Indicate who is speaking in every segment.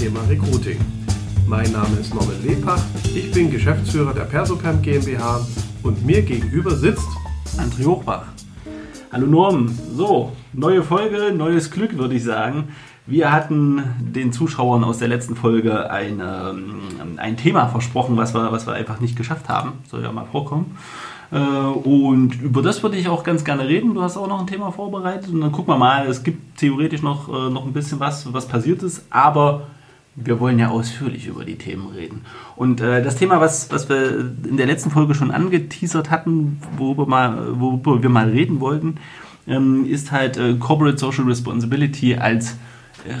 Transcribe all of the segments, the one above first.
Speaker 1: Thema Recruiting. Mein Name ist Norman Lebach, ich bin Geschäftsführer der Persocamp GmbH und mir gegenüber sitzt
Speaker 2: André Hochbach. Hallo Norm, so, neue Folge, neues Glück würde ich sagen. Wir hatten den Zuschauern aus der letzten Folge ein, ähm, ein Thema versprochen, was wir, was wir einfach nicht geschafft haben. Soll ja mal vorkommen. Äh, und über das würde ich auch ganz gerne reden. Du hast auch noch ein Thema vorbereitet und dann gucken wir mal. Es gibt theoretisch noch, äh, noch ein bisschen was, was passiert ist, aber wir wollen ja ausführlich über die Themen reden. Und äh, das Thema, was, was wir in der letzten Folge schon angeteasert hatten, worüber, mal, worüber wir mal reden wollten, ähm, ist halt äh, Corporate Social Responsibility als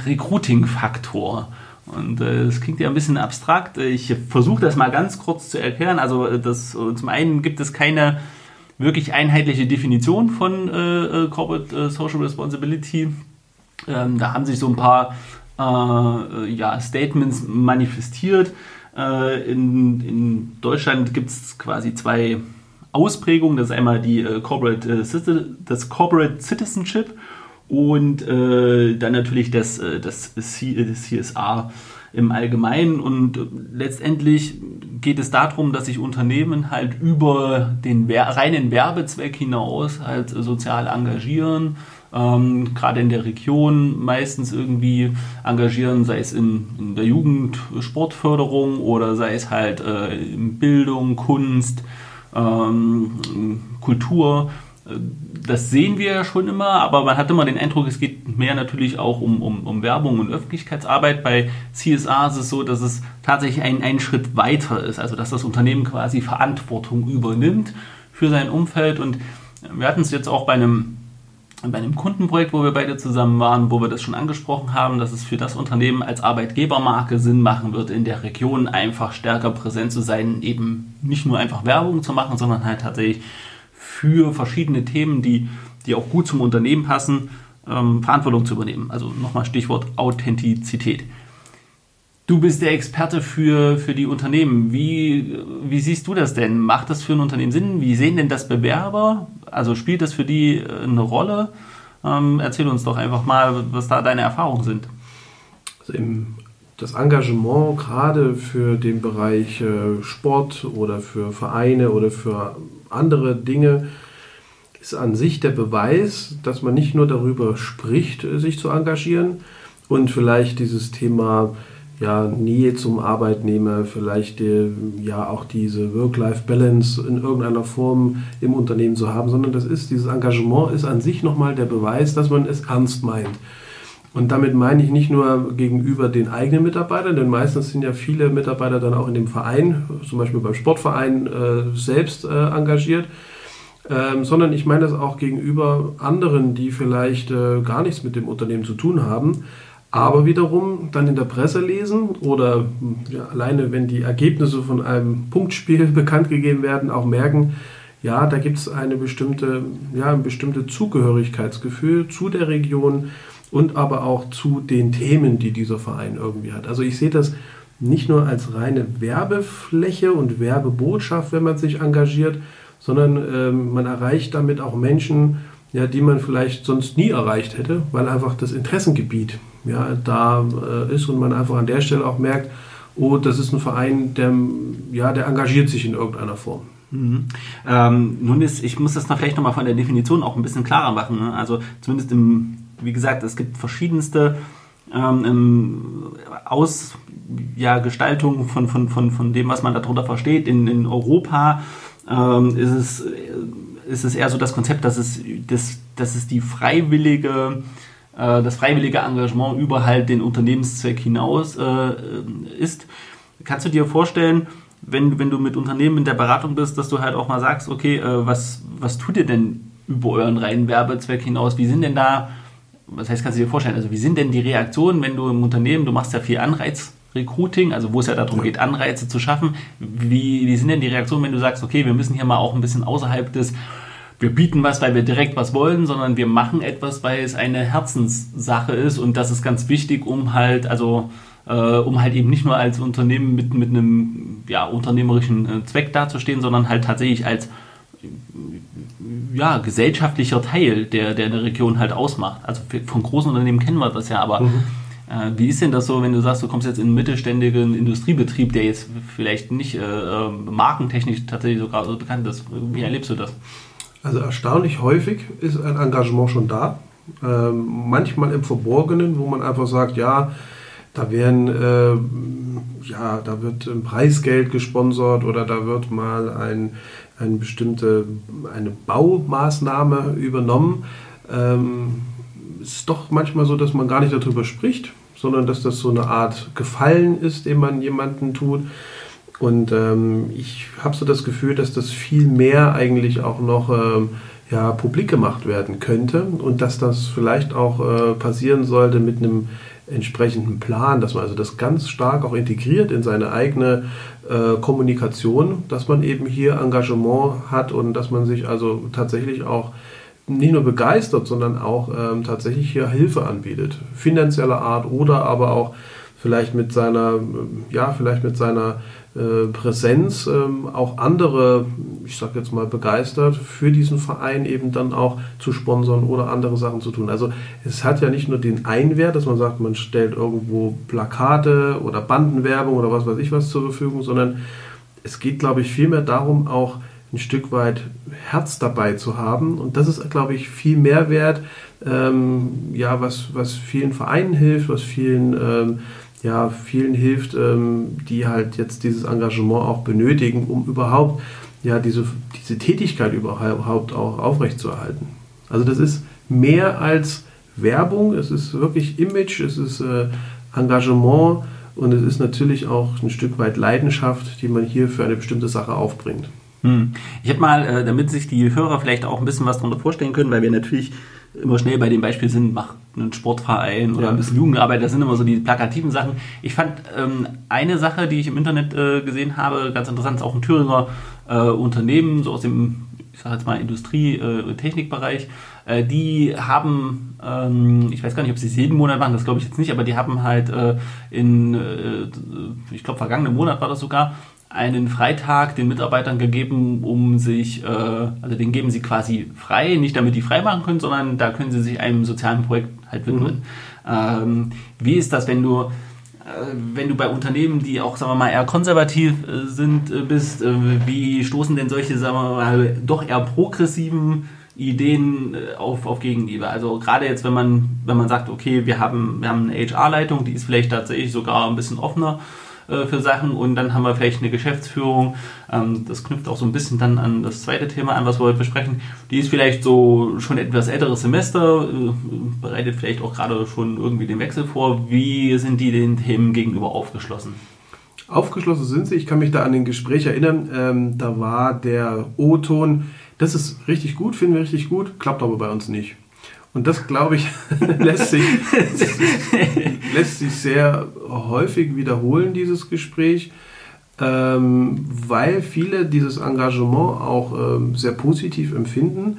Speaker 2: Recruiting-Faktor. Und äh, das klingt ja ein bisschen abstrakt. Ich versuche das mal ganz kurz zu erklären. Also äh, das, äh, zum einen gibt es keine wirklich einheitliche Definition von äh, Corporate Social Responsibility. Ähm, da haben sich so ein paar ja, Statements manifestiert. In, in, Deutschland gibt es quasi zwei Ausprägungen. Das ist einmal die Corporate, das Corporate Citizenship und äh, dann natürlich das, äh, das CSR im Allgemeinen. Und letztendlich geht es darum, dass sich Unternehmen halt über den reinen Werbezweck hinaus halt sozial engagieren. Ähm, gerade in der Region meistens irgendwie engagieren, sei es in, in der Jugend Sportförderung oder sei es halt äh, in Bildung, Kunst, ähm, Kultur das sehen wir ja schon immer, aber man hat immer den Eindruck, es geht mehr natürlich auch um, um, um Werbung und Öffentlichkeitsarbeit. Bei CSR ist es so, dass es tatsächlich ein, ein Schritt weiter ist, also dass das Unternehmen quasi Verantwortung übernimmt für sein Umfeld. Und wir hatten es jetzt auch bei einem, bei einem Kundenprojekt, wo wir beide zusammen waren, wo wir das schon angesprochen haben, dass es für das Unternehmen als Arbeitgebermarke Sinn machen wird, in der Region einfach stärker präsent zu sein, eben nicht nur einfach Werbung zu machen, sondern halt tatsächlich für verschiedene Themen, die, die auch gut zum Unternehmen passen, ähm, Verantwortung zu übernehmen. Also nochmal Stichwort Authentizität. Du bist der Experte für, für die Unternehmen. Wie, wie siehst du das denn? Macht das für ein Unternehmen Sinn? Wie sehen denn das Bewerber? Also spielt das für die äh, eine Rolle? Ähm, erzähl uns doch einfach mal, was da deine Erfahrungen sind.
Speaker 1: Also im, das Engagement gerade für den Bereich äh, Sport oder für Vereine oder für andere Dinge ist an sich der Beweis, dass man nicht nur darüber spricht, sich zu engagieren und vielleicht dieses Thema ja, Nähe zum Arbeitnehmer, vielleicht ja auch diese Work-Life-Balance in irgendeiner Form im Unternehmen zu haben, sondern das ist, dieses Engagement ist an sich nochmal der Beweis, dass man es ernst meint. Und damit meine ich nicht nur gegenüber den eigenen Mitarbeitern, denn meistens sind ja viele Mitarbeiter dann auch in dem Verein, zum Beispiel beim Sportverein, äh, selbst äh, engagiert, ähm, sondern ich meine das auch gegenüber anderen, die vielleicht äh, gar nichts mit dem Unternehmen zu tun haben, aber wiederum dann in der Presse lesen oder ja, alleine, wenn die Ergebnisse von einem Punktspiel bekannt gegeben werden, auch merken, ja, da gibt es eine bestimmte, ja, ein bestimmtes Zugehörigkeitsgefühl zu der Region und aber auch zu den Themen, die dieser Verein irgendwie hat. Also ich sehe das nicht nur als reine Werbefläche und Werbebotschaft, wenn man sich engagiert, sondern ähm, man erreicht damit auch Menschen, ja, die man vielleicht sonst nie erreicht hätte, weil einfach das Interessengebiet ja, da äh, ist und man einfach an der Stelle auch merkt, oh, das ist ein Verein, der, ja, der engagiert sich in irgendeiner Form.
Speaker 2: Mhm. Ähm, nun ist, ich muss das noch vielleicht nochmal von der Definition auch ein bisschen klarer machen. Ne? Also zumindest im wie gesagt, es gibt verschiedenste ähm, Ausgestaltungen ja, von, von, von, von dem, was man darunter versteht. In, in Europa ähm, ist, es, ist es eher so das Konzept, dass es, das, dass es die freiwillige äh, das freiwillige Engagement über halt den Unternehmenszweck hinaus äh, ist. Kannst du dir vorstellen, wenn, wenn du mit Unternehmen in der Beratung bist, dass du halt auch mal sagst, okay, äh, was, was tut ihr denn über euren reinen Werbezweck hinaus? Wie sind denn da was heißt, kannst du dir vorstellen, also wie sind denn die Reaktionen, wenn du im Unternehmen, du machst ja viel Anreizrecruiting, also wo es ja darum geht, Anreize zu schaffen, wie, wie sind denn die Reaktionen, wenn du sagst, okay, wir müssen hier mal auch ein bisschen außerhalb des, wir bieten was, weil wir direkt was wollen, sondern wir machen etwas, weil es eine Herzenssache ist und das ist ganz wichtig, um halt, also äh, um halt eben nicht nur als Unternehmen mit, mit einem ja, unternehmerischen äh, Zweck dazustehen, sondern halt tatsächlich als ja, gesellschaftlicher Teil, der, der eine Region halt ausmacht. Also von großen Unternehmen kennen wir das ja, aber mhm. Äh, wie ist denn das so, wenn du sagst, du kommst jetzt in einen mittelständigen Industriebetrieb, der jetzt vielleicht nicht äh, äh, markentechnisch tatsächlich sogar so bekannt ist? Wie erlebst du das?
Speaker 1: Also erstaunlich häufig ist ein Engagement schon da. Ähm, manchmal im Verborgenen, wo man einfach sagt, ja, da werden, äh, ja, da wird ein Preisgeld gesponsert oder da wird mal ein, eine bestimmte eine Baumaßnahme übernommen. Ähm, ist doch manchmal so, dass man gar nicht darüber spricht, sondern dass das so eine Art Gefallen ist, den man jemandem tut. Und ähm, ich habe so das Gefühl, dass das viel mehr eigentlich auch noch ähm, ja, publik gemacht werden könnte und dass das vielleicht auch äh, passieren sollte mit einem entsprechenden Plan, dass man also das ganz stark auch integriert in seine eigene äh, Kommunikation, dass man eben hier Engagement hat und dass man sich also tatsächlich auch nicht nur begeistert, sondern auch ähm, tatsächlich hier Hilfe anbietet, finanzieller Art oder aber auch vielleicht mit seiner, ja, vielleicht mit seiner äh, Präsenz ähm, auch andere, ich sag jetzt mal, begeistert für diesen Verein eben dann auch zu sponsern oder andere Sachen zu tun. Also es hat ja nicht nur den Einwert, dass man sagt, man stellt irgendwo Plakate oder Bandenwerbung oder was weiß ich was zur Verfügung, sondern es geht, glaube ich, vielmehr darum, auch ein Stück weit Herz dabei zu haben. Und das ist, glaube ich, viel mehr wert, ähm, ja, was, was vielen Vereinen hilft, was vielen ähm, ja, vielen hilft, ähm, die halt jetzt dieses Engagement auch benötigen, um überhaupt ja, diese, diese Tätigkeit überhaupt auch aufrechtzuerhalten. Also das ist mehr als Werbung, es ist wirklich Image, es ist äh, Engagement und es ist natürlich auch ein Stück weit Leidenschaft, die man hier für eine bestimmte Sache aufbringt.
Speaker 2: Hm. Ich habe mal, äh, damit sich die Hörer vielleicht auch ein bisschen was darunter vorstellen können, weil wir natürlich immer schnell bei dem Beispiel sind, mach einen Sportverein oder ja. ein bisschen Jugendarbeit, das sind immer so die plakativen Sachen. Ich fand ähm, eine Sache, die ich im Internet äh, gesehen habe, ganz interessant, ist auch ein Thüringer äh, Unternehmen, so aus dem, ich sage jetzt mal, Industrie-Technikbereich. Äh, die haben, ähm, ich weiß gar nicht, ob sie es jeden Monat machen, das glaube ich jetzt nicht, aber die haben halt äh, in, äh, ich glaube, vergangenen Monat war das sogar, einen Freitag den Mitarbeitern gegeben, um sich, äh, also den geben sie quasi frei, nicht damit die frei machen können, sondern da können sie sich einem sozialen Projekt halt widmen. Mhm. Ähm, wie ist das, wenn du, äh, wenn du bei Unternehmen, die auch, sagen wir mal, eher konservativ äh, sind, äh, bist, wie stoßen denn solche, sagen wir mal, doch eher progressiven Ideen auf, auf Gegenliebe. Also gerade jetzt, wenn man, wenn man sagt, okay, wir haben, wir haben eine HR-Leitung, die ist vielleicht tatsächlich sogar ein bisschen offener äh, für Sachen und dann haben wir vielleicht eine Geschäftsführung. Ähm, das knüpft auch so ein bisschen dann an das zweite Thema an, was wir heute besprechen. Die ist vielleicht so schon etwas älteres Semester, äh, bereitet vielleicht auch gerade schon irgendwie den Wechsel vor. Wie sind die den Themen gegenüber aufgeschlossen?
Speaker 1: Aufgeschlossen sind sie. Ich kann mich da an den Gespräch erinnern. Ähm, da war der O-Ton, das ist richtig gut, finden wir richtig gut, klappt aber bei uns nicht. Und das, glaube ich, lässt, sich, lässt sich sehr häufig wiederholen, dieses Gespräch, ähm, weil viele dieses Engagement auch ähm, sehr positiv empfinden,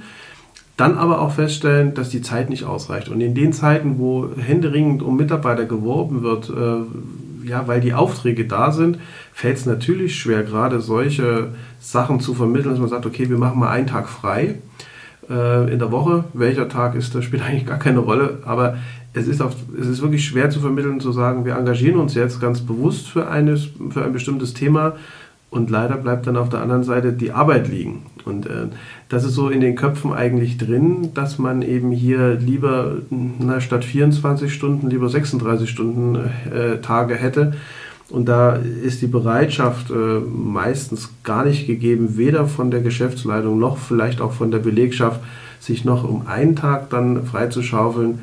Speaker 1: dann aber auch feststellen, dass die Zeit nicht ausreicht. Und in den Zeiten, wo händeringend um Mitarbeiter geworben wird, äh, ja, weil die Aufträge da sind, fällt es natürlich schwer, gerade solche Sachen zu vermitteln, dass man sagt, okay, wir machen mal einen Tag frei äh, in der Woche. Welcher Tag ist, das spielt eigentlich gar keine Rolle. Aber es ist, auch, es ist wirklich schwer zu vermitteln, zu sagen, wir engagieren uns jetzt ganz bewusst für, eines, für ein bestimmtes Thema. Und leider bleibt dann auf der anderen Seite die Arbeit liegen. Und äh, das ist so in den Köpfen eigentlich drin, dass man eben hier lieber na, statt 24 Stunden lieber 36 Stunden äh, Tage hätte und da ist die Bereitschaft äh, meistens gar nicht gegeben, weder von der Geschäftsleitung noch vielleicht auch von der Belegschaft, sich noch um einen Tag dann freizuschaufeln,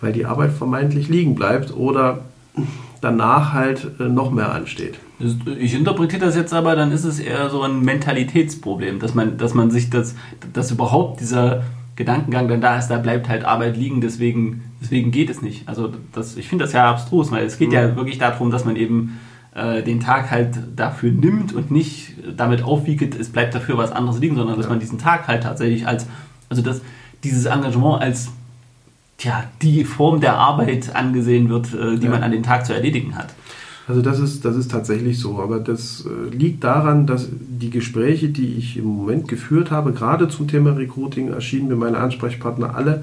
Speaker 1: weil die Arbeit vermeintlich liegen bleibt oder danach halt äh, noch mehr ansteht.
Speaker 2: Ich interpretiere das jetzt aber, dann ist es eher so ein Mentalitätsproblem, dass man, dass man sich das, dass überhaupt dieser Gedankengang dann da ist, da bleibt halt Arbeit liegen, deswegen, deswegen geht es nicht. Also das, ich finde das ja abstrus, weil es geht mhm. ja wirklich darum, dass man eben äh, den Tag halt dafür nimmt und nicht damit aufwiegt, es bleibt dafür was anderes liegen, sondern dass man diesen Tag halt tatsächlich als, also dass dieses Engagement als tja, die Form der Arbeit angesehen wird, äh, die ja. man an dem Tag zu erledigen hat.
Speaker 1: Also das ist, das ist tatsächlich so, aber das äh, liegt daran, dass die Gespräche, die ich im Moment geführt habe, gerade zum Thema Recruiting, erschienen mir meine Ansprechpartner alle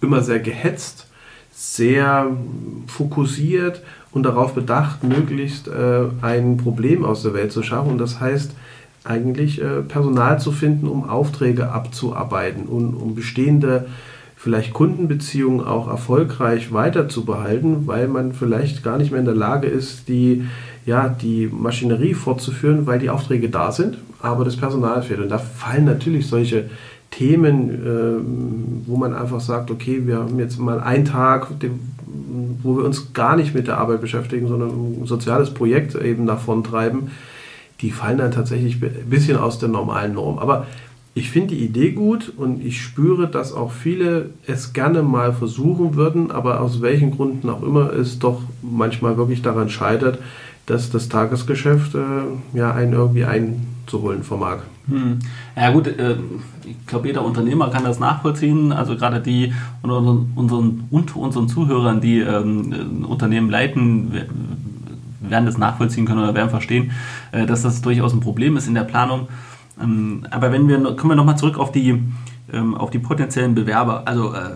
Speaker 1: immer sehr gehetzt sehr fokussiert und darauf bedacht, möglichst äh, ein Problem aus der Welt zu schaffen. Und das heißt eigentlich äh, Personal zu finden, um Aufträge abzuarbeiten und um bestehende vielleicht Kundenbeziehungen auch erfolgreich weiter zu behalten, weil man vielleicht gar nicht mehr in der Lage ist, die, ja, die Maschinerie fortzuführen, weil die Aufträge da sind, aber das Personal fehlt. Und da fallen natürlich solche Themen, äh, wo man einfach sagt, okay, wir haben jetzt mal einen Tag, wo wir uns gar nicht mit der Arbeit beschäftigen, sondern ein soziales Projekt eben davon treiben, die fallen dann tatsächlich ein bisschen aus der normalen Norm. Aber ich finde die Idee gut und ich spüre, dass auch viele es gerne mal versuchen würden, aber aus welchen Gründen auch immer es doch manchmal wirklich daran scheitert, dass das Tagesgeschäft äh, ja einen irgendwie einzuholen vermag.
Speaker 2: Hm. Ja gut, äh, ich glaube, jeder Unternehmer kann das nachvollziehen. Also gerade die unter unseren, unter unseren Zuhörern, die ähm, Unternehmen leiten, werden das nachvollziehen können oder werden verstehen, äh, dass das durchaus ein Problem ist in der Planung. Ähm, aber wenn wir, kommen wir nochmal zurück auf die, ähm, auf die potenziellen Bewerber. Also, äh,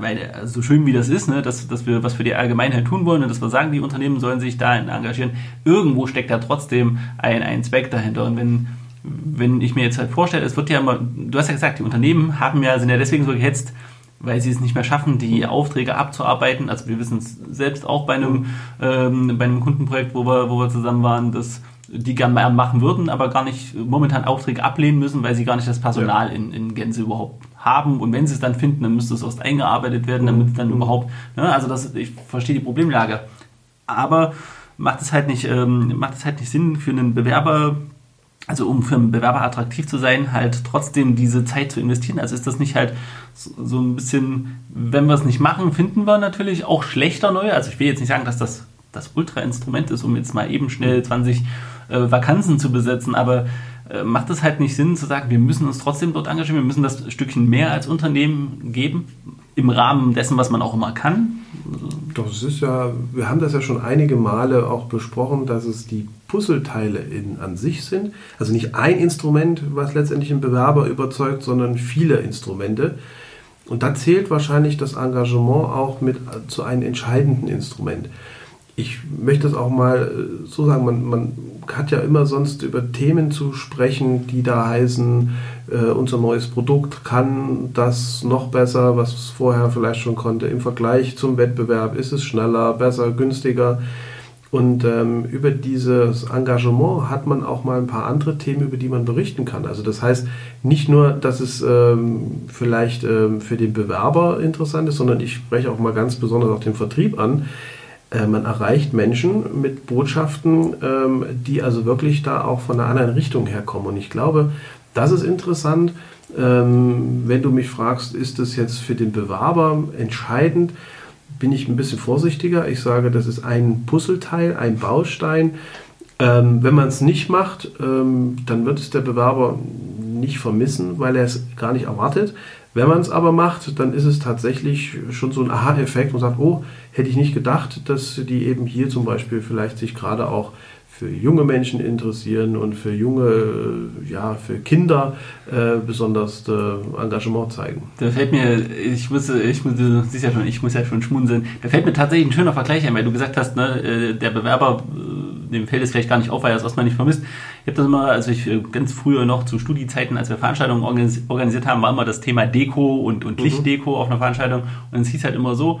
Speaker 2: weil äh, so schön wie das ist, ne, dass, dass wir was für die Allgemeinheit tun wollen und dass wir sagen, die Unternehmen sollen sich da engagieren, irgendwo steckt da trotzdem ein, ein Zweck dahinter. Und wenn, wenn ich mir jetzt halt vorstelle, es wird ja immer, du hast ja gesagt, die Unternehmen haben ja, sind ja deswegen so gehetzt, weil sie es nicht mehr schaffen, die Aufträge abzuarbeiten. Also wir wissen es selbst auch bei einem, ähm, bei einem Kundenprojekt, wo wir, wo wir zusammen waren, dass die gerne machen würden, aber gar nicht momentan Aufträge ablehnen müssen, weil sie gar nicht das Personal ja. in, in Gänze überhaupt haben. Und wenn sie es dann finden, dann müsste es erst eingearbeitet werden, damit es dann mhm. überhaupt, ne, also das, ich verstehe die Problemlage. Aber macht es halt nicht, ähm, macht es halt nicht Sinn für einen Bewerber, also um für einen Bewerber attraktiv zu sein, halt trotzdem diese Zeit zu investieren. Also ist das nicht halt so, ein bisschen, wenn wir es nicht machen, finden wir natürlich auch schlechter neue. Also ich will jetzt nicht sagen, dass das das Ultra-Instrument ist, um jetzt mal eben schnell 20 äh, Vakanzen zu besetzen, aber äh, macht es halt nicht Sinn zu sagen, wir müssen uns trotzdem dort engagieren, wir müssen das Stückchen mehr als Unternehmen geben, im Rahmen dessen, was man auch immer kann?
Speaker 1: Doch, es ist ja, wir haben das ja schon einige Male auch besprochen, dass es die Puzzleteile in, an sich sind. Also nicht ein Instrument, was letztendlich einen Bewerber überzeugt, sondern viele Instrumente. Und da zählt wahrscheinlich das Engagement auch mit zu einem entscheidenden Instrument ich möchte es auch mal äh, so sagen, man, man hat ja immer sonst über Themen zu sprechen, die da heißen, äh, unser neues Produkt kann das noch besser, was es vorher vielleicht schon konnte. Im Vergleich zum Wettbewerb ist es schneller, besser, günstiger. Und ähm, über dieses Engagement hat man auch mal ein paar andere Themen, über die man berichten kann. Also das heißt nicht nur, dass es ähm, vielleicht ähm, für den Bewerber interessant ist, sondern ich spreche auch mal ganz besonders auch den Vertrieb an äh, man erreicht Menschen mit Botschaften, ähm, die also wirklich da auch von einer anderen Richtung herkommen. Und ich glaube, das ist interessant. Ähm, wenn du mich fragst, ist das jetzt für den Bewerber entscheidend, bin ich ein bisschen vorsichtiger. Ich sage, das ist ein Puzzleteil, ein Baustein. Ähm, wenn man es nicht macht, dann wird es der Bewerber nicht vermissen, weil er es gar nicht erwartet. Wenn man es aber macht, dann ist es tatsächlich schon so ein Aha-Effekt und sagt, oh, hätte ich nicht gedacht, dass die eben hier zum Beispiel vielleicht sich gerade auch für junge Menschen interessieren und für junge, äh, ja, für Kinder äh, besonders äh, Engagement zeigen.
Speaker 2: Da fällt mir, ich muss, ich muss, du siehst ja schon, ich muss ja schon schmunzeln. Da fällt mir tatsächlich ein schöner Vergleich ein, weil du gesagt hast, ne, äh, der Bewerber, äh, dem fällt es vielleicht gar nicht auf, weil er es erstmal nicht vermisst. Ich habe das immer, also ich ganz früher noch zu Studiezeiten, als wir Veranstaltungen organisiert haben, war immer das Thema Deko und, und mhm. Lichtdeko auf einer Veranstaltung. Und es hieß halt immer so,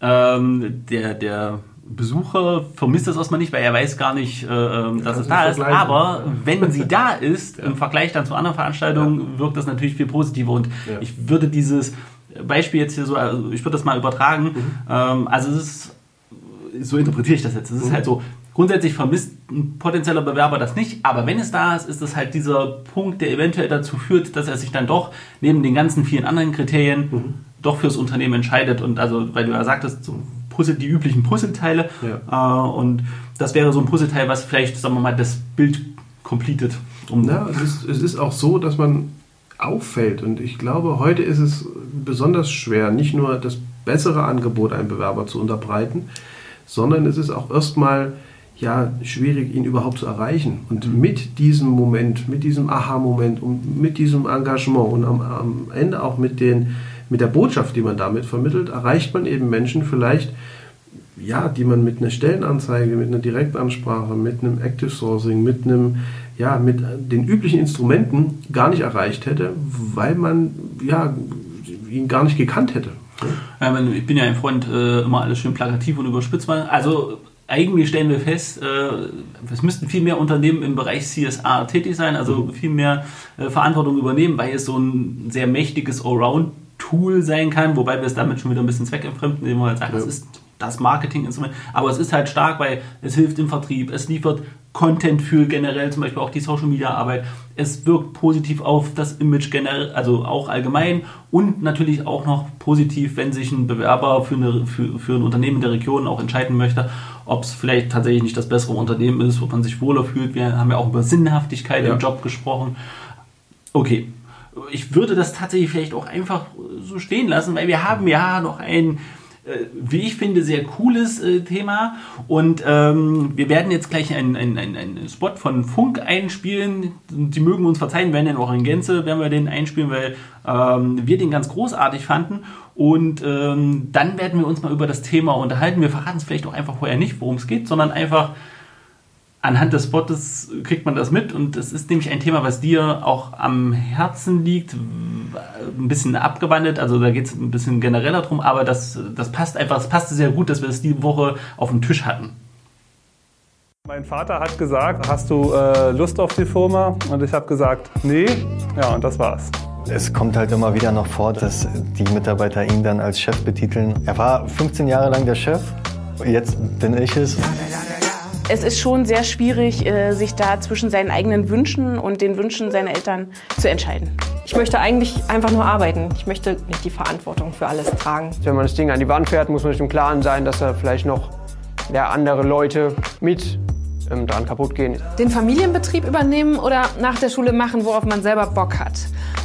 Speaker 2: ähm, der, der Besucher vermisst das erstmal nicht, weil er weiß gar nicht, äh, ähm, dass es da ist. Aber wenn sie da ist, ja. im Vergleich dann zu anderen Veranstaltungen, ja. wirkt das natürlich viel positiver. Und ich würde dieses Beispiel jetzt hier so, also ich würde das mal übertragen. Mhm. Ähm, also es ist, so interpretiere ich das jetzt. Es ist mhm. halt so, grundsätzlich vermisst ein potenzieller Bewerber das nicht, aber wenn es da ist, ist es halt dieser Punkt, der eventuell dazu führt, dass er sich dann doch neben den ganzen vielen anderen Kriterien mhm. doch fürs Unternehmen entscheidet. Und also, weil du ja sagtest, so Puzzle, die üblichen Puzzleteile. Ja. Äh, und das wäre so ein Puzzleteil, was vielleicht, sagen wir mal, das Bild completet.
Speaker 1: Um ja, es ist, es ist auch so, dass man auffällt. Und ich glaube, heute ist es besonders schwer, nicht nur das bessere Angebot einem Bewerber zu unterbreiten, sondern es ist auch erstmal ja, schwierig, ihn überhaupt zu erreichen. Und mhm. mit diesem Moment, mit diesem Aha-Moment und mit diesem Engagement und am, am Ende auch mit den mit der Botschaft, die man damit vermittelt, erreicht man eben Menschen vielleicht, ja, die man mit einer Stellenanzeige, mit einer Direktansprache, mit einem Active Sourcing, mit einem, ja, mit den üblichen Instrumenten gar nicht erreicht hätte, weil man, ja, ihn gar nicht gekannt hätte.
Speaker 2: ich bin ja ein Freund, äh, immer alles schön plakativ und überspitzt Also eigentlich stellen wir fest, äh, es müssten viel mehr Unternehmen im Bereich CSR tätig sein, also mhm. viel mehr äh, Verantwortung übernehmen, weil es so ein sehr mächtiges Allround-Tool sein kann, wobei wir es damit schon wieder ein bisschen zweckentfremden, indem wir halt sagen, ja. das ist das Marketinginstrument. Aber es ist halt stark, weil es hilft im Vertrieb, es liefert Content für generell zum Beispiel auch die Social Media Arbeit. Es wirkt positiv auf das Image generell, also auch allgemein und natürlich auch noch positiv, wenn sich ein Bewerber für, eine, für, für ein Unternehmen in der Region auch entscheiden möchte, ob es vielleicht tatsächlich nicht das bessere Unternehmen ist, wo man sich wohler fühlt. Wir haben ja auch über Sinnhaftigkeit ja. im Job gesprochen. Okay, ich würde das tatsächlich vielleicht auch einfach so stehen lassen, weil wir haben ja noch ein äh, wie ich finde, sehr cooles äh, Thema. Und ähm, wir werden jetzt gleich einen ein, ein Spot von Funk einspielen. Die mögen uns verzeihen, werden den auch in Gänze, werden wir den einspielen, weil ähm, wir den ganz großartig fanden. Und ähm, dann werden wir uns mal über das Thema unterhalten. Wir verraten es vielleicht auch einfach vorher nicht, worum es geht, sondern einfach anhand des Spottes kriegt man das mit und es ist nämlich ein Thema, was dir auch am Herzen liegt, ein bisschen abgewandelt, also da geht es ein bisschen genereller drum, aber das, das passt einfach, es passte sehr gut, dass wir es die Woche auf dem Tisch hatten.
Speaker 3: Mein Vater hat gesagt, hast du äh, Lust auf die Firma? Und ich habe gesagt, nee. Ja, und das war's.
Speaker 4: Es kommt halt immer wieder noch vor, dass die Mitarbeiter ihn dann als Chef betiteln. Er war 15 Jahre lang der Chef, jetzt bin ich es
Speaker 5: es ist schon sehr schwierig, äh, sich da zwischen seinen eigenen Wünschen und den Wünschen seiner Eltern zu entscheiden.
Speaker 6: Ich möchte eigentlich einfach nur arbeiten. Ich möchte nicht die Verantwortung für alles tragen.
Speaker 7: Wenn man das Ding an die Wand fährt, muss man sich im Klaren sein, dass da vielleicht noch ja, andere Leute mit ähm, dran kaputt gehen.
Speaker 8: Den Familienbetrieb übernehmen oder nach der Schule machen, worauf man selber Bock hat?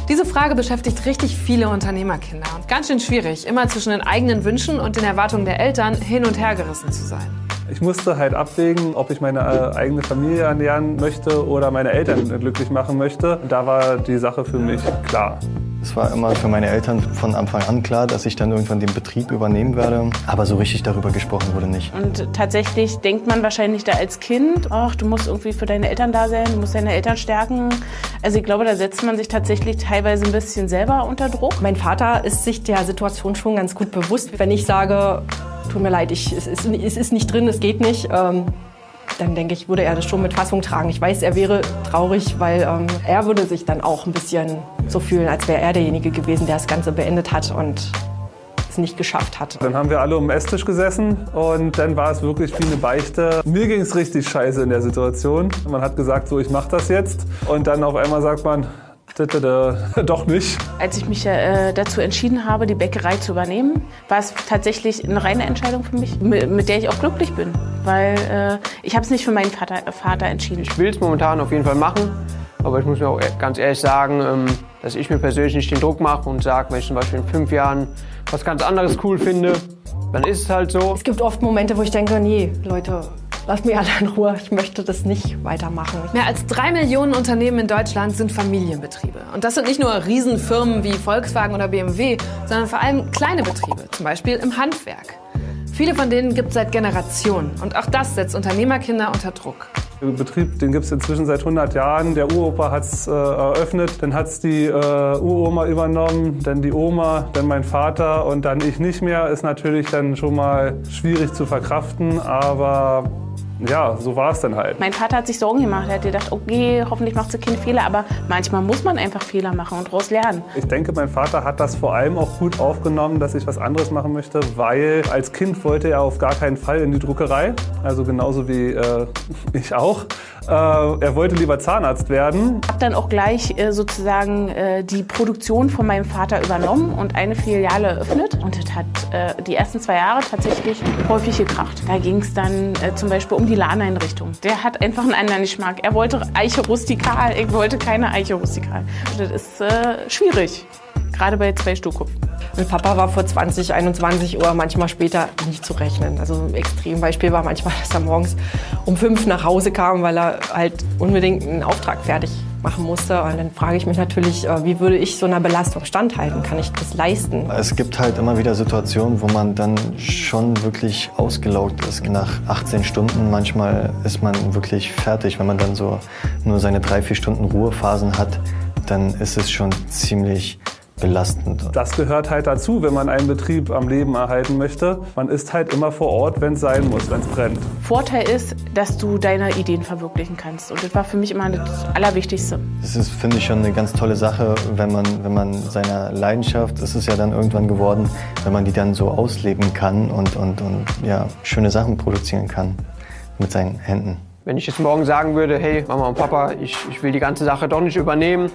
Speaker 8: Diese Frage beschäftigt richtig viele Unternehmerkinder und ganz schön schwierig, immer zwischen den eigenen Wünschen und den Erwartungen der Eltern hin und her gerissen zu sein.
Speaker 3: Ich musste halt abwägen, ob ich meine äh, eigene Familie ernähren möchte oder meine Eltern glücklich machen möchte. Da war die Sache für mich klar.
Speaker 4: Es war immer für meine Eltern von Anfang an klar, dass ich dann irgendwann den Betrieb übernehmen werde. Aber so richtig darüber gesprochen wurde nicht.
Speaker 5: Und tatsächlich denkt man wahrscheinlich da als Kind, ach, du musst irgendwie für deine Eltern da sein, du musst deine Eltern stärken. Also ich glaube, da setzt man sich tatsächlich teilweise ein bisschen selber unter Druck.
Speaker 6: Mein Vater ist sich der Situation schon ganz gut bewusst. Wenn ich sage, tut mir leid, ich, es, ist, es ist nicht drin, es geht nicht, ähm, dann denke ich, würde er das schon mit Fassung tragen. Ich weiß, er wäre traurig, weil ähm, er würde sich dann auch ein bisschen so fühlen, als wäre er derjenige gewesen, der das Ganze beendet hat und es nicht geschafft hat.
Speaker 3: Dann haben wir alle um den Esstisch gesessen und dann war es wirklich wie eine Beichte. Mir ging es richtig scheiße in der Situation. Man hat gesagt, so ich mache das jetzt und dann auf einmal sagt man, doch nicht.
Speaker 5: Als ich mich äh, dazu entschieden habe, die Bäckerei zu übernehmen, war es tatsächlich eine reine Entscheidung für mich, mit, mit der ich auch glücklich bin. Weil äh, ich habe es nicht für meinen Vater, Vater entschieden.
Speaker 7: Ich will es momentan auf jeden Fall machen, aber ich muss mir auch e-, ganz ehrlich sagen, ähm, dass ich mir persönlich nicht den Druck mache und sage, wenn ich zum Beispiel in fünf Jahren was ganz anderes cool finde, dann ist es halt so.
Speaker 6: Es gibt oft Momente, wo ich denke, nee, Leute, Lass mich alle in Ruhe, ich möchte das nicht weitermachen.
Speaker 8: Mehr als drei Millionen Unternehmen in Deutschland sind Familienbetriebe. Und das sind nicht nur Riesenfirmen wie Volkswagen oder BMW, sondern vor allem kleine Betriebe, zum Beispiel im Handwerk. Viele von denen gibt es seit Generationen. Und auch das setzt Unternehmerkinder unter Druck.
Speaker 3: Den Betrieb, den gibt es inzwischen seit 100 Jahren. Der Uropa hat es äh, eröffnet, dann hat es die äh, Uroma übernommen, dann die Oma, dann mein Vater und dann ich nicht mehr. Ist natürlich dann schon mal schwierig zu verkraften, aber ja, so war es dann halt.
Speaker 5: Mein Vater hat sich Sorgen gemacht. Er hat gedacht, okay, hoffentlich macht das Kind Fehler, aber manchmal muss man einfach Fehler machen und daraus lernen.
Speaker 3: Ich denke, mein Vater hat das vor allem auch gut aufgenommen, dass ich was anderes machen möchte, weil als Kind wollte er auf gar keinen Fall in die Druckerei, also genauso wie äh, ich auch. Äh, er wollte lieber Zahnarzt werden.
Speaker 5: Ich habe dann auch gleich äh, sozusagen äh, die Produktion von meinem Vater übernommen und eine Filiale eröffnet. Und das hat äh, die ersten zwei Jahre tatsächlich häufig gekracht. Da ging es dann äh, zum Beispiel um die Ladeneinrichtung. Der hat einfach einen anderen Geschmack. Er wollte Eiche rustikal, ich wollte keine Eiche rustikal. Das ist äh, schwierig. Gerade bei zwei Strohkopf.
Speaker 6: Mit Papa war vor 20, 21 Uhr manchmal später nicht zu rechnen. Also ein Extrembeispiel war manchmal, dass er morgens um fünf nach Hause kam, weil er halt unbedingt einen Auftrag fertig machen musste. Und dann frage ich mich natürlich, äh, wie würde ich so einer Belastung standhalten? Kann ich das leisten?
Speaker 4: Es gibt halt immer wieder Situationen, wo man dann schon wirklich ausgelaugt ist. Nach 18 Stunden manchmal ist man wirklich fertig. Wenn man dann so nur seine drei, vier Stunden Ruhephasen hat, dann ist es schon ziemlich belastend.
Speaker 3: Das gehört halt dazu, wenn man einen Betrieb am Leben erhalten möchte. Man ist halt immer vor Ort, wenn es sein muss, wenn es brennt.
Speaker 5: Vorteil ist, dass du deine Ideen verwirklichen kannst. Und das war für mich immer das Allerwichtigste.
Speaker 4: Das ist, finde ich, schon eine ganz tolle Sache, wenn man, wenn man seiner Leidenschaft, das ist ja dann irgendwann geworden, wenn man die dann so ausleben kann und, und, und ja, schöne Sachen produzieren kann mit seinen Händen.
Speaker 7: Wenn ich jetzt morgen sagen würde, hey Mama und Papa, ich, ich will die ganze Sache doch nicht übernehmen,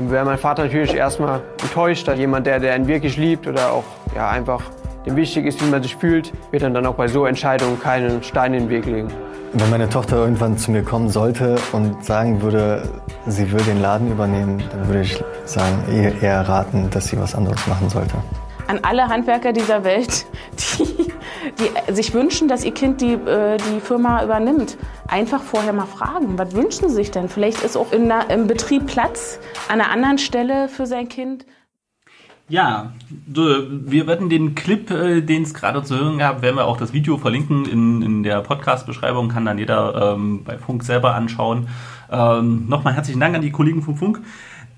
Speaker 7: dann wäre mein Vater natürlich erstmal enttäuscht. Da jemand, der, der ihn wirklich liebt oder auch ja, einfach dem wichtig ist, wie man sich fühlt, wird dann, auch bei so Entscheidungen keinen Stein in den Weg legen.
Speaker 4: Wenn meine Tochter irgendwann zu mir kommen sollte und sagen würde, sie will den Laden übernehmen, dann würde ich sagen, eher raten, dass sie was anderes machen sollte.
Speaker 5: An alle Handwerker dieser Welt, die, die sich wünschen, dass ihr Kind die, äh, die Firma übernimmt, einfach vorher mal fragen, was wünschen sie sich denn? Vielleicht ist auch in der, im Betrieb Platz an einer anderen Stelle für sein Kind.
Speaker 2: Ja, wir werden den Clip, äh, den es gerade zu hören gab, werden wir auch das Video verlinken in, in der Podcast-Beschreibung, kann dann jeder ähm, bei Funk selber anschauen. Ähm, Nochmal herzlichen Dank an die Kollegen von Funk.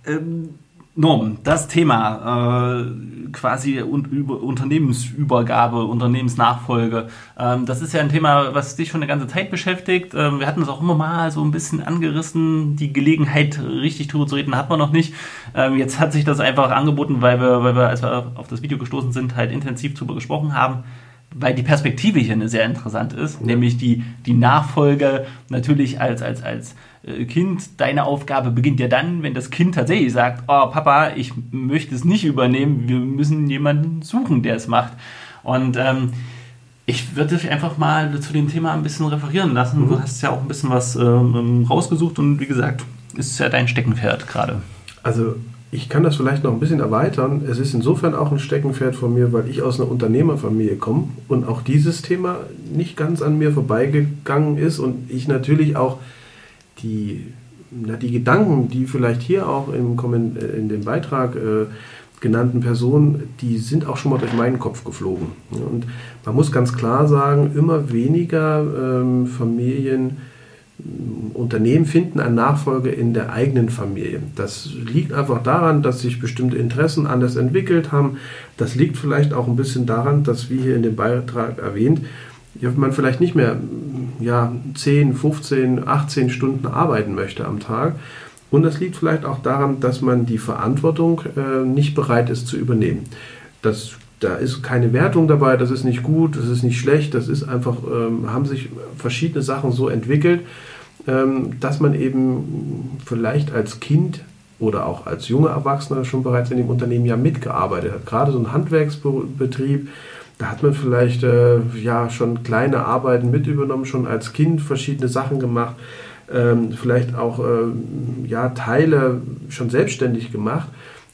Speaker 2: Ähm, Norm, das Thema äh, quasi un über Unternehmensübergabe, Unternehmensnachfolge, ähm, das ist ja ein Thema, was dich schon eine ganze Zeit beschäftigt. Ähm, wir hatten es auch immer mal so ein bisschen angerissen. Die Gelegenheit, richtig drüber zu reden, hat man noch nicht. Ähm, jetzt hat sich das einfach angeboten, weil wir, weil wir, als wir auf das Video gestoßen sind, halt intensiv drüber gesprochen haben weil die Perspektive hier eine sehr interessant ist, nämlich die, die Nachfolge natürlich als, als, als Kind, deine Aufgabe beginnt ja dann, wenn das Kind tatsächlich sagt, oh Papa, ich möchte es nicht übernehmen, wir müssen jemanden suchen, der es macht. Und ähm, ich würde dich einfach mal zu dem Thema ein bisschen referieren lassen. Mhm. Du hast ja auch ein bisschen was ähm, rausgesucht und wie gesagt, ist ja dein Steckenpferd gerade.
Speaker 1: Also ich kann das vielleicht noch ein bisschen erweitern. Es ist insofern auch ein Steckenpferd von mir, weil ich aus einer Unternehmerfamilie komme und auch dieses Thema nicht ganz an mir vorbeigegangen ist und ich natürlich auch die, na, die Gedanken, die vielleicht hier auch im, äh, in dem Beitrag äh, genannten Personen, die sind auch schon mal durch meinen Kopf geflogen. Und man muss ganz klar sagen, immer weniger ähm, Familien, ähm, Unternehmen finden einen Nachfolger in der eigenen Familie. Das liegt einfach daran, dass sich bestimmte Interessen anders entwickelt haben. Das liegt vielleicht auch ein bisschen daran, dass, wie hier in dem Beitrag erwähnt, man vielleicht nicht mehr ja, 10, 15, 18 Stunden arbeiten möchte am Tag. Und das liegt vielleicht auch daran, dass man die Verantwortung äh, nicht bereit ist zu übernehmen. Das, da ist keine Wertung dabei, das ist nicht gut, das ist nicht schlecht, das ist einfach, ähm, haben sich verschiedene Sachen so entwickelt, ähm, dass man eben vielleicht als Kind oder auch als junger Erwachsener schon bereits in dem Unternehmen ja mitgearbeitet hat. Gerade so ein Handwerksbetrieb, da hat man vielleicht äh, ja schon kleine Arbeiten mit übernommen, schon als Kind verschiedene Sachen gemacht, ähm, vielleicht auch äh, ja, Teile schon selbstständig gemacht.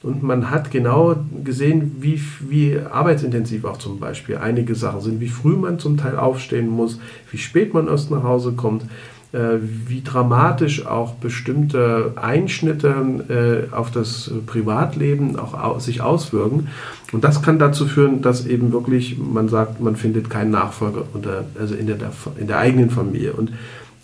Speaker 1: Und man hat genau gesehen, wie, wie arbeitsintensiv auch zum Beispiel einige Sachen sind, wie früh man zum Teil aufstehen muss, wie spät man erst nach Hause kommt. Äh, wie dramatisch auch bestimmte Einschnitte äh, auf das Privatleben auch sich auswirken. Und das kann dazu führen, dass eben wirklich man sagt, man findet keinen Nachfolger unter, also in der, in der eigenen Familie. Und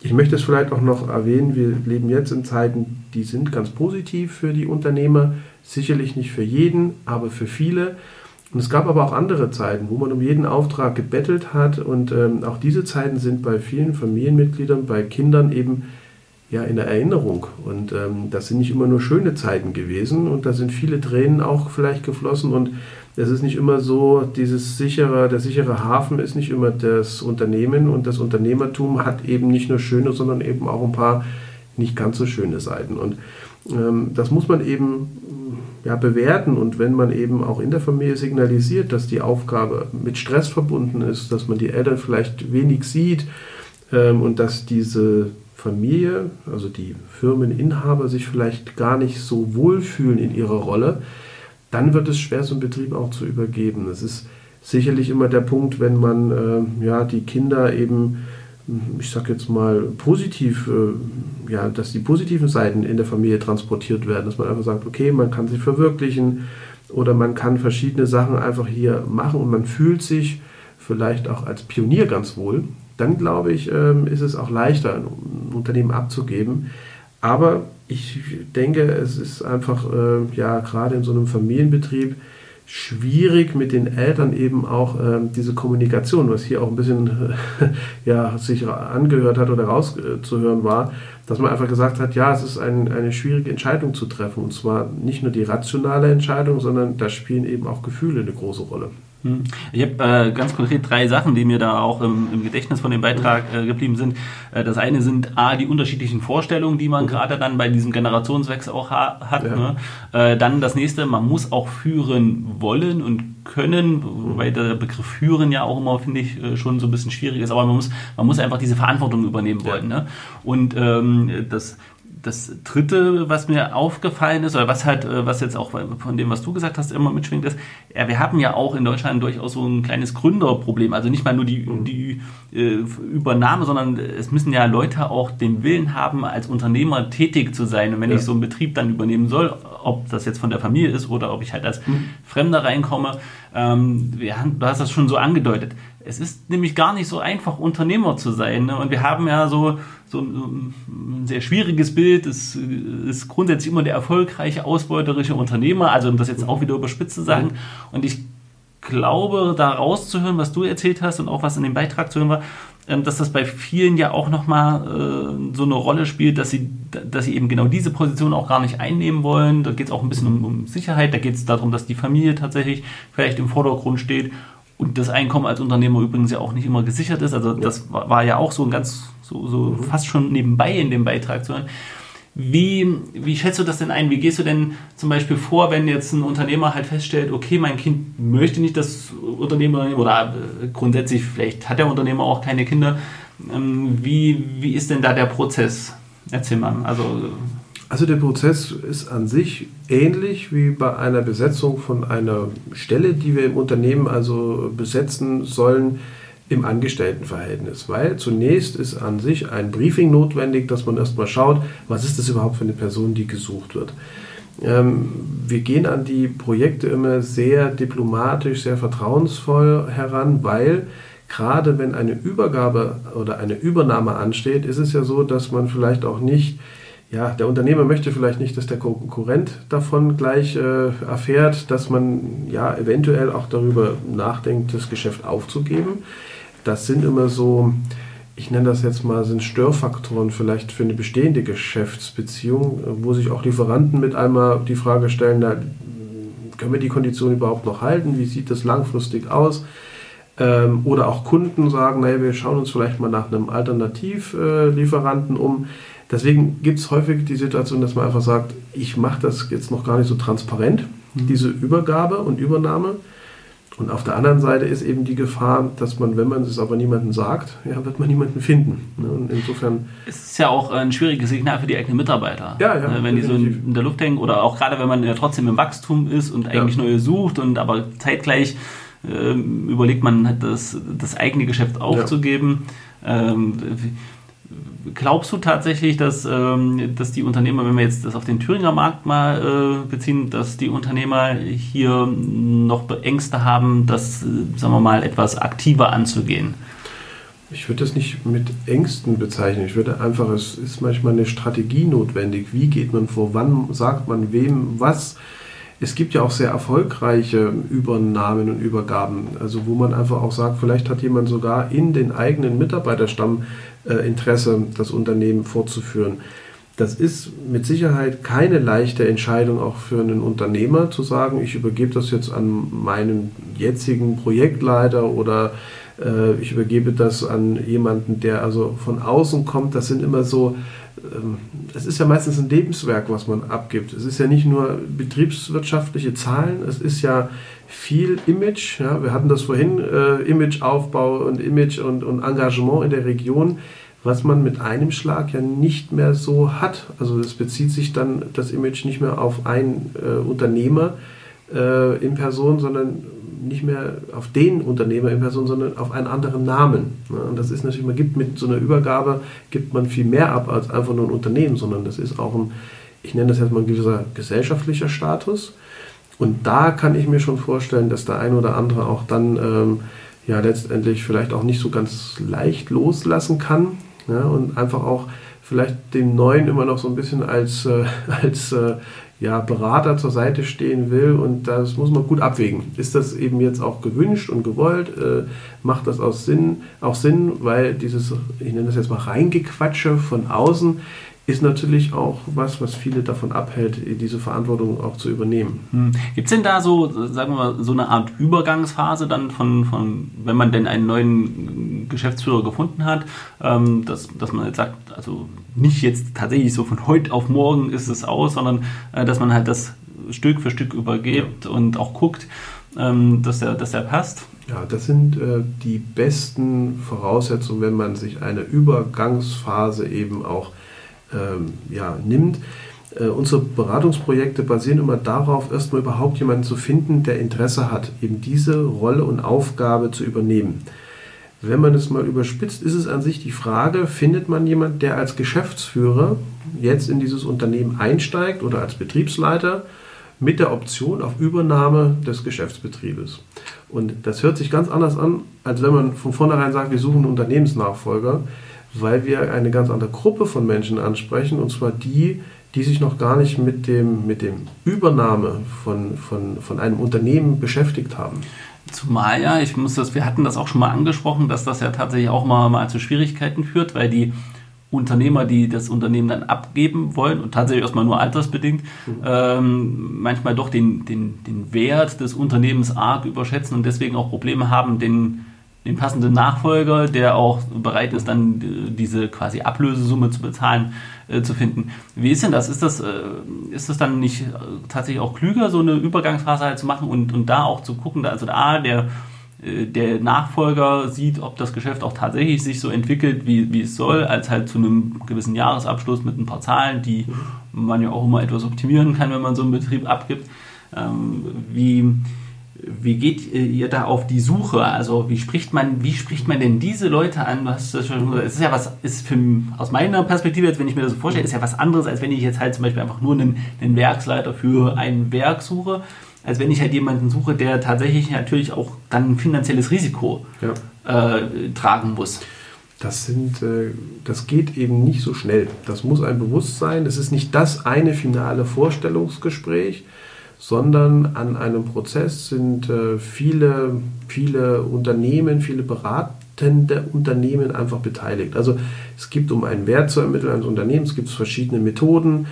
Speaker 1: ich möchte es vielleicht auch noch erwähnen, wir leben jetzt in Zeiten, die sind ganz positiv für die Unternehmer, sicherlich nicht für jeden, aber für viele. Und es gab aber auch andere Zeiten, wo man um jeden Auftrag gebettelt hat. Und ähm, auch diese Zeiten sind bei vielen Familienmitgliedern, bei Kindern eben ja in der Erinnerung. Und ähm, das sind nicht immer nur schöne Zeiten gewesen. Und da sind viele Tränen auch vielleicht geflossen. Und es ist nicht immer so, dieses sichere, der sichere Hafen ist nicht immer das Unternehmen. Und das Unternehmertum hat eben nicht nur schöne, sondern eben auch ein paar nicht ganz so schöne Seiten. Und ähm, das muss man eben ja, bewerten und wenn man eben auch in der Familie signalisiert, dass die Aufgabe mit Stress verbunden ist, dass man die Eltern vielleicht wenig sieht ähm, und dass diese Familie, also die Firmeninhaber sich vielleicht gar nicht so wohlfühlen in ihrer Rolle, dann wird es schwer, so einen Betrieb auch zu übergeben. Es ist sicherlich immer der Punkt, wenn man äh, ja, die Kinder eben, ich sag jetzt mal, positiv, äh, ja, dass die positiven Seiten in der Familie transportiert werden, dass man einfach sagt, okay, man kann sich verwirklichen oder man kann verschiedene Sachen einfach hier machen und man fühlt sich vielleicht auch als Pionier ganz wohl, dann glaube ich, äh, ist es auch leichter, ein Unternehmen abzugeben. Aber ich denke, es ist einfach, äh, ja, gerade in so einem Familienbetrieb, schwierig mit den Eltern eben auch äh, diese Kommunikation, was hier auch ein bisschen äh, ja, sich angehört hat oder rauszuhören war, dass man einfach gesagt hat, ja, es ist ein, eine schwierige Entscheidung zu treffen. Und zwar nicht nur die rationale Entscheidung, sondern da spielen eben auch Gefühle eine große Rolle.
Speaker 2: Hm. Ich habe äh, ganz konkret drei Sachen, die mir da auch im, im Gedächtnis von dem Beitrag äh, geblieben sind. Äh, das eine sind A, die unterschiedlichen Vorstellungen, die man mhm. gerade dann bei diesem Generationswechsel auch ha hat. Ja. Ne? Äh, dann das nächste, man muss auch führen wollen und können, wobei der Begriff führen ja auch immer, finde ich, äh, schon so ein bisschen schwierig ist, aber man muss, man muss einfach diese Verantwortung übernehmen wollen. Ja. Ne? Und ähm, das das dritte, was mir aufgefallen ist, oder was halt, äh, was jetzt auch von dem, was du gesagt hast, immer mitschwingt, ist, ja, wir haben ja auch in Deutschland durchaus so ein kleines Gründerproblem. Also nicht mal nur die, mhm. die äh, Übernahme, sondern es müssen ja Leute auch den Willen haben, als Unternehmer tätig zu sein. Und wenn ja. ich so einen Betrieb dann übernehmen soll, ob das jetzt von der Familie ist oder ob ich halt als mhm. Fremder reinkomme, ähm, wir du hast das schon so angedeutet. Es ist nämlich gar nicht so einfach, Unternehmer zu sein. Ne? Und wir haben ja so, so ein, sehr schwieriges Bild. Es ist grundsätzlich immer der erfolgreiche, ausbeuterische Unternehmer. Also um das jetzt auch wieder überspitzt zu sagen. Und ich glaube, da rauszuhören, was du erzählt hast und auch was in dem Beitrag zu hören war, ähm, dass das bei vielen ja auch nochmal äh, so eine Rolle spielt, dass sie, dass sie eben genau diese Position auch gar nicht einnehmen wollen. Da geht es auch ein bisschen um, um Sicherheit, da geht es darum, dass die Familie tatsächlich vielleicht im Vordergrund steht und das Einkommen als Unternehmer übrigens ja auch nicht immer gesichert ist. Also das war, war ja auch so ein ganz, so, so mhm. fast schon nebenbei in dem Beitrag zu hören. Wie, wie schätzt du das denn ein? Wie gehst du denn zum Beispiel vor, wenn jetzt ein Unternehmer halt feststellt, okay, mein Kind möchte nicht das Unternehmer oder äh, grundsätzlich vielleicht hat der Unternehmer auch keine Kinder. Ähm, wie, wie ist denn da der Prozess? Erzähl mal. Also,
Speaker 1: also der Prozess ist an sich ähnlich wie bei einer Besetzung von einer Stelle, die wir im Unternehmen also besetzen sollen im Angestelltenverhältnis, weil zunächst ist an sich ein Briefing notwendig, dass man erstmal schaut, was ist das überhaupt für eine Person, die gesucht wird. Ähm, wir gehen an die Projekte immer sehr diplomatisch, sehr vertrauensvoll heran, weil gerade wenn eine Übergabe oder eine Übernahme ansteht, ist es ja so, dass man vielleicht auch nicht ja, der Unternehmer möchte vielleicht nicht, dass der Konkurrent davon gleich äh, erfährt, dass man ja eventuell auch darüber nachdenkt, das Geschäft aufzugeben. Das sind immer so, ich nenne das jetzt mal, sind Störfaktoren vielleicht für eine bestehende Geschäftsbeziehung, wo sich auch Lieferanten mit einmal die Frage stellen, na, können wir die Konditionen überhaupt noch halten? Wie sieht das langfristig aus? Ähm, oder auch Kunden sagen, naja, wir schauen uns vielleicht mal nach einem Alternativlieferanten äh, um. Deswegen gibt es häufig die Situation, dass man einfach sagt, ich mache das jetzt noch gar nicht so transparent, mhm. diese Übergabe und Übernahme. Und auf der anderen Seite ist eben die Gefahr, dass man, wenn man es aber niemandem sagt, ja, wird man niemanden finden. Ne? Und insofern.
Speaker 2: Es ist ja auch ein schwieriges Signal für die eigenen Mitarbeiter.
Speaker 1: Ja, ja.
Speaker 2: Ne, wenn die so in der Luft hängen oder auch gerade wenn man ja trotzdem im Wachstum ist und eigentlich ja. neue sucht und aber zeitgleich äh, überlegt man, das, das eigene Geschäft aufzugeben. Ja. Ähm, glaubst du tatsächlich, dass, ähm, dass die Unternehmer, wenn wir jetzt das auf den Thüringer Markt mal äh, beziehen, dass die Unternehmer hier noch Ängste haben, das, äh, sagen wir mal, etwas aktiver anzugehen?
Speaker 1: Ich würde das nicht mit Ängsten bezeichnen. Ich würde einfach, es ist manchmal eine Strategie notwendig. Wie geht man vor? Wann sagt man wem was? Es gibt ja auch sehr erfolgreiche Übernahmen und Übergaben, also wo man einfach auch sagt, vielleicht hat jemand sogar in den eigenen Mitarbeiterstamm äh, Interesse, das Unternehmen fortzuführen. Das ist mit Sicherheit keine leichte Entscheidung auch für einen Unternehmer zu sagen, ich übergebe das jetzt an meinen jetzigen Projektleiter oder äh, ich übergebe das an jemanden, der also von außen kommt. Das sind immer so, ähm, es ist ja meistens ein Lebenswerk, was man abgibt. Es ist ja nicht nur betriebswirtschaftliche Zahlen, es ist ja viel Image. Ja, wir hatten das vorhin, äh, Imageaufbau und Image und, und Engagement in der Region, was man mit einem Schlag ja nicht mehr so hat. Also es bezieht sich dann das Image nicht mehr auf einen äh, Unternehmer, äh, in Person, sondern nicht mehr auf den Unternehmer in Person, sondern auf einen anderen Namen. Und das ist natürlich, man gibt mit so einer Übergabe, gibt man viel mehr ab als einfach nur ein Unternehmen, sondern das ist auch ein, ich nenne das jetzt mal ein gewisser gesellschaftlicher Status. Und da kann ich mir schon vorstellen, dass der ein oder andere auch dann ähm, ja letztendlich vielleicht auch nicht so ganz leicht loslassen kann ja, und einfach auch vielleicht dem Neuen immer noch so ein bisschen als, äh, als äh, ja, Berater zur Seite stehen will und das muss man gut abwägen. Ist das eben jetzt auch gewünscht und gewollt? Äh, macht das aus Sinn, auch Sinn, weil dieses, ich nenne das jetzt mal Reingequatsche von außen, ist natürlich auch was, was viele davon abhält, diese Verantwortung auch zu übernehmen.
Speaker 2: Hm. Gibt es denn da so, sagen wir mal, so eine Art Übergangsphase dann von, von wenn man denn einen neuen Geschäftsführer gefunden hat, ähm, dass, dass man jetzt sagt, also nicht jetzt tatsächlich so von heute auf morgen ist es aus, sondern äh, dass man halt das Stück für Stück übergebt ja. und auch guckt, ähm, dass, er, dass er passt?
Speaker 1: Ja, das sind äh, die besten Voraussetzungen, wenn man sich eine Übergangsphase eben auch ähm, ja, nimmt. Äh, unsere Beratungsprojekte basieren immer darauf, erstmal überhaupt jemanden zu finden, der Interesse hat, eben diese Rolle und Aufgabe zu übernehmen. Wenn man es mal überspitzt, ist es an sich die Frage, findet man jemanden, der als Geschäftsführer jetzt in dieses Unternehmen einsteigt oder als Betriebsleiter mit der Option auf Übernahme des Geschäftsbetriebes. Und das hört sich ganz anders an, als wenn man von vornherein sagt, wir suchen einen Unternehmensnachfolger weil wir eine ganz andere Gruppe von Menschen ansprechen, und zwar die, die sich noch gar nicht mit dem, mit dem Übernahme von, von, von einem Unternehmen beschäftigt haben.
Speaker 2: Zumal ja, ich muss das, wir hatten das auch schon mal angesprochen, dass das ja tatsächlich auch mal, mal zu Schwierigkeiten führt, weil die Unternehmer, die das Unternehmen dann abgeben wollen und tatsächlich erstmal nur altersbedingt, mhm. ähm, manchmal doch den, den, den Wert des Unternehmens arg überschätzen und deswegen auch Probleme haben, den den passenden Nachfolger, der auch bereit ist, dann diese quasi Ablösesumme zu bezahlen, äh, zu finden. Wie ist denn das? Ist das, äh, ist das dann nicht äh, tatsächlich auch klüger, so eine Übergangsphase halt zu machen und, und da auch zu gucken, also da der, äh, der Nachfolger sieht, ob das Geschäft auch tatsächlich sich so entwickelt, wie, wie es soll, als halt zu einem gewissen Jahresabschluss mit ein paar Zahlen, die man ja auch immer etwas optimieren kann, wenn man so einen Betrieb abgibt. Ähm, wie wie geht ihr da auf die Suche? Also wie spricht man, wie spricht man denn diese Leute an? Es ist ja was, ist für, aus meiner Perspektive, jetzt, wenn ich mir das so vorstelle, ist ja was anderes, als wenn ich jetzt halt zum Beispiel einfach nur einen, einen Werksleiter für ein Werk suche, als wenn ich halt jemanden suche, der tatsächlich natürlich auch dann ein finanzielles Risiko ja. äh, tragen muss.
Speaker 1: Das, sind, äh, das geht eben nicht so schnell. Das muss ein Bewusstsein. Das ist nicht das eine finale Vorstellungsgespräch, sondern an einem Prozess sind äh, viele, viele Unternehmen, viele beratende Unternehmen einfach beteiligt. Also es gibt, um einen Wert zu ermitteln eines Unternehmens, gibt es verschiedene Methoden.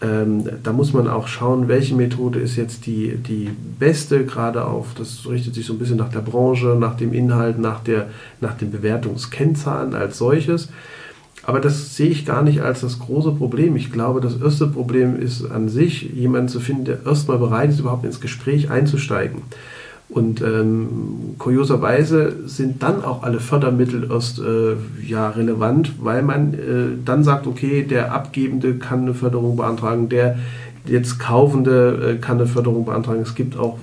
Speaker 1: Ähm, da muss man auch schauen, welche Methode ist jetzt die, die beste, gerade auf, das richtet sich so ein bisschen nach der Branche, nach dem Inhalt, nach, der, nach den Bewertungskennzahlen als solches. Aber das sehe ich gar nicht als das große Problem. Ich glaube, das erste Problem ist an sich, jemanden zu finden, der erstmal bereit ist, überhaupt ins Gespräch einzusteigen. Und ähm, kurioserweise sind dann auch alle Fördermittel erst äh, ja, relevant, weil man äh, dann sagt, okay, der Abgebende kann eine Förderung beantragen, der jetzt Kaufende äh, kann eine Förderung beantragen. Es gibt auch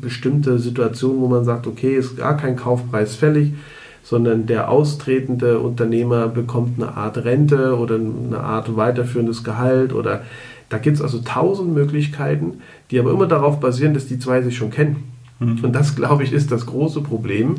Speaker 1: bestimmte Situationen, wo man sagt, okay, ist gar kein Kaufpreis fällig sondern der austretende Unternehmer bekommt eine Art Rente oder eine Art weiterführendes Gehalt oder da gibt es also tausend Möglichkeiten, die aber immer darauf basieren, dass die zwei sich schon kennen. Mhm. Und das, glaube ich, ist das große Problem,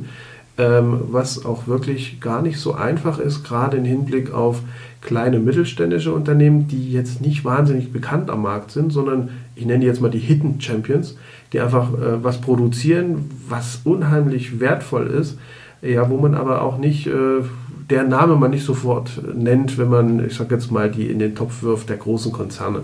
Speaker 1: ähm, was auch wirklich gar nicht so einfach ist, gerade im Hinblick auf kleine mittelständische Unternehmen, die jetzt nicht wahnsinnig bekannt am Markt sind, sondern ich nenne die jetzt mal die Hidden Champions, die einfach äh, was produzieren, was unheimlich wertvoll ist, ja, wo man aber auch nicht, äh, der Name man nicht sofort nennt, wenn man, ich sag jetzt mal, die in den Topf wirft der großen Konzerne.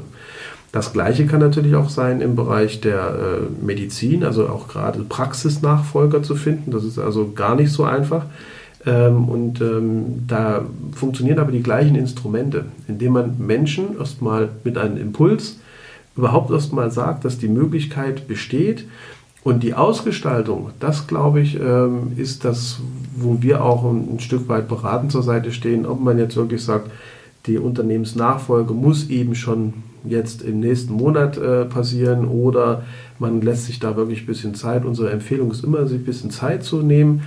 Speaker 1: Das gleiche kann natürlich auch sein im Bereich der äh, Medizin, also auch gerade Praxisnachfolger zu finden. Das ist also gar nicht so einfach. Ähm, und ähm, da funktionieren aber die gleichen Instrumente, indem man Menschen erstmal mit einem Impuls überhaupt erstmal sagt, dass die Möglichkeit besteht, und die Ausgestaltung, das glaube ich, ähm, ist das, wo wir auch ein, Stück weit beratend zur Seite stehen, ob man jetzt wirklich sagt, die Unternehmensnachfolge muss eben schon jetzt im nächsten Monat äh, passieren oder man lässt sich da wirklich ein bisschen Zeit. Unsere Empfehlung ist immer, sich ein bisschen Zeit zu nehmen,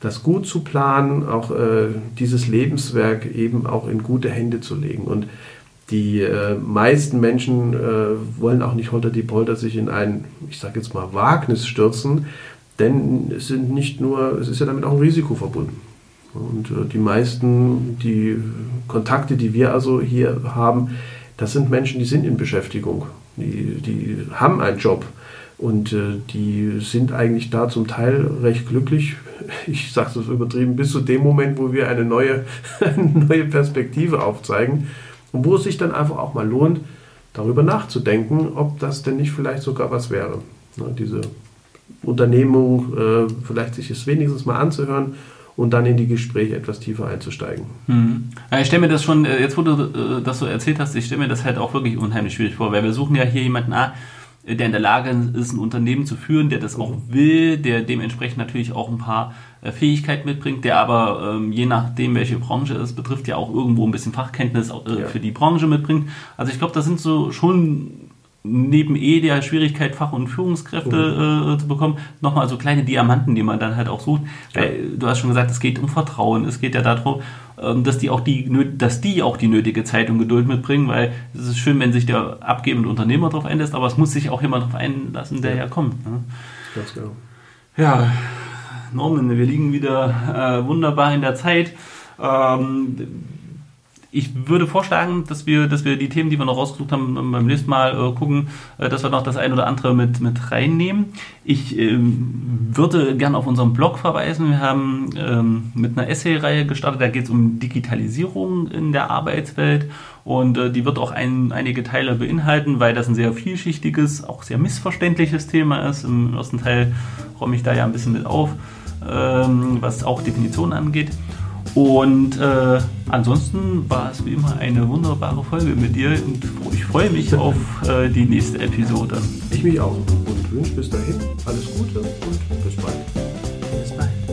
Speaker 1: das gut zu planen, auch äh, dieses Lebenswerk eben auch in gute Hände zu legen. Und die äh, meisten Menschen äh, wollen auch nicht holter die Polter sich in ein, ich sage jetzt mal, Wagnis stürzen, denn es sind nicht nur, es ist ja damit auch ein Risiko verbunden. Und äh, die meisten, die Kontakte, die wir also hier haben, das sind Menschen, die sind in Beschäftigung, die, die haben einen Job und äh, die sind eigentlich da zum Teil recht glücklich. Ich sage es übertrieben, bis zu dem Moment, wo wir eine neue, eine neue Perspektive aufzeigen und wo es sich dann einfach auch mal lohnt, darüber nachzudenken, ob das denn nicht vielleicht sogar was wäre. Ne, diese Unternehmung, äh, vielleicht sich es wenigstens mal anzuhören und dann in die Gespräche etwas tiefer einzusteigen.
Speaker 2: Mhm. Ich stelle mir das schon, äh, jetzt wo du äh, das so erzählt hast, ich stelle mir das halt auch wirklich unheimlich schwierig vor, weil wir suchen ja hier jemanden, ah, der in der Lage ist, ein Unternehmen zu führen, der das auch will, der dementsprechend natürlich auch ein paar äh, Fähigkeiten mitbringt, der aber ähm, je nachdem, welche Branche es betrifft, ja auch irgendwo ein bisschen Fachkenntnis äh, ja. für die Branche mitbringt. Also ich glaube, das sind so schon neben eh der Schwierigkeit, Fach- und Führungskräfte mhm. äh, zu bekommen, nochmal so kleine Diamanten, die man dann halt auch sucht. Ja. Weil, du hast schon gesagt, es geht um Vertrauen, es geht ja darum, ähm, dass die auch die, dass die auch die nötige Zeit und Geduld mitbringen, weil es ist schön, wenn sich der abgebende Unternehmer darauf einlässt, aber es muss sich auch jemand darauf einlassen, der ja, ja kommt. Ne? Ganz genau. Ja, Norman, wir liegen wieder äh, wunderbar in der Zeit. Ähm, ich würde vorschlagen, dass wir, dass wir die Themen, die wir noch rausgesucht haben, beim nächsten Mal äh, gucken, äh, dass wir noch das ein oder andere mit, mit reinnehmen. Ich ähm, würde gerne auf unseren Blog verweisen. Wir haben ähm, mit einer Essay-Reihe gestartet, da geht es um Digitalisierung in der Arbeitswelt und äh, die wird auch ein, einige Teile beinhalten, weil das ein sehr vielschichtiges, auch sehr missverständliches Thema ist. Im ersten Teil räume ich da ja ein bisschen mit auf, ähm, was auch Definitionen angeht. Und äh, ansonsten war es wie immer eine wunderbare Folge mit dir und ich freue mich auf äh, die nächste Episode.
Speaker 1: Ich mich auch und wünsche bis dahin alles Gute und bis bald. Bis bald.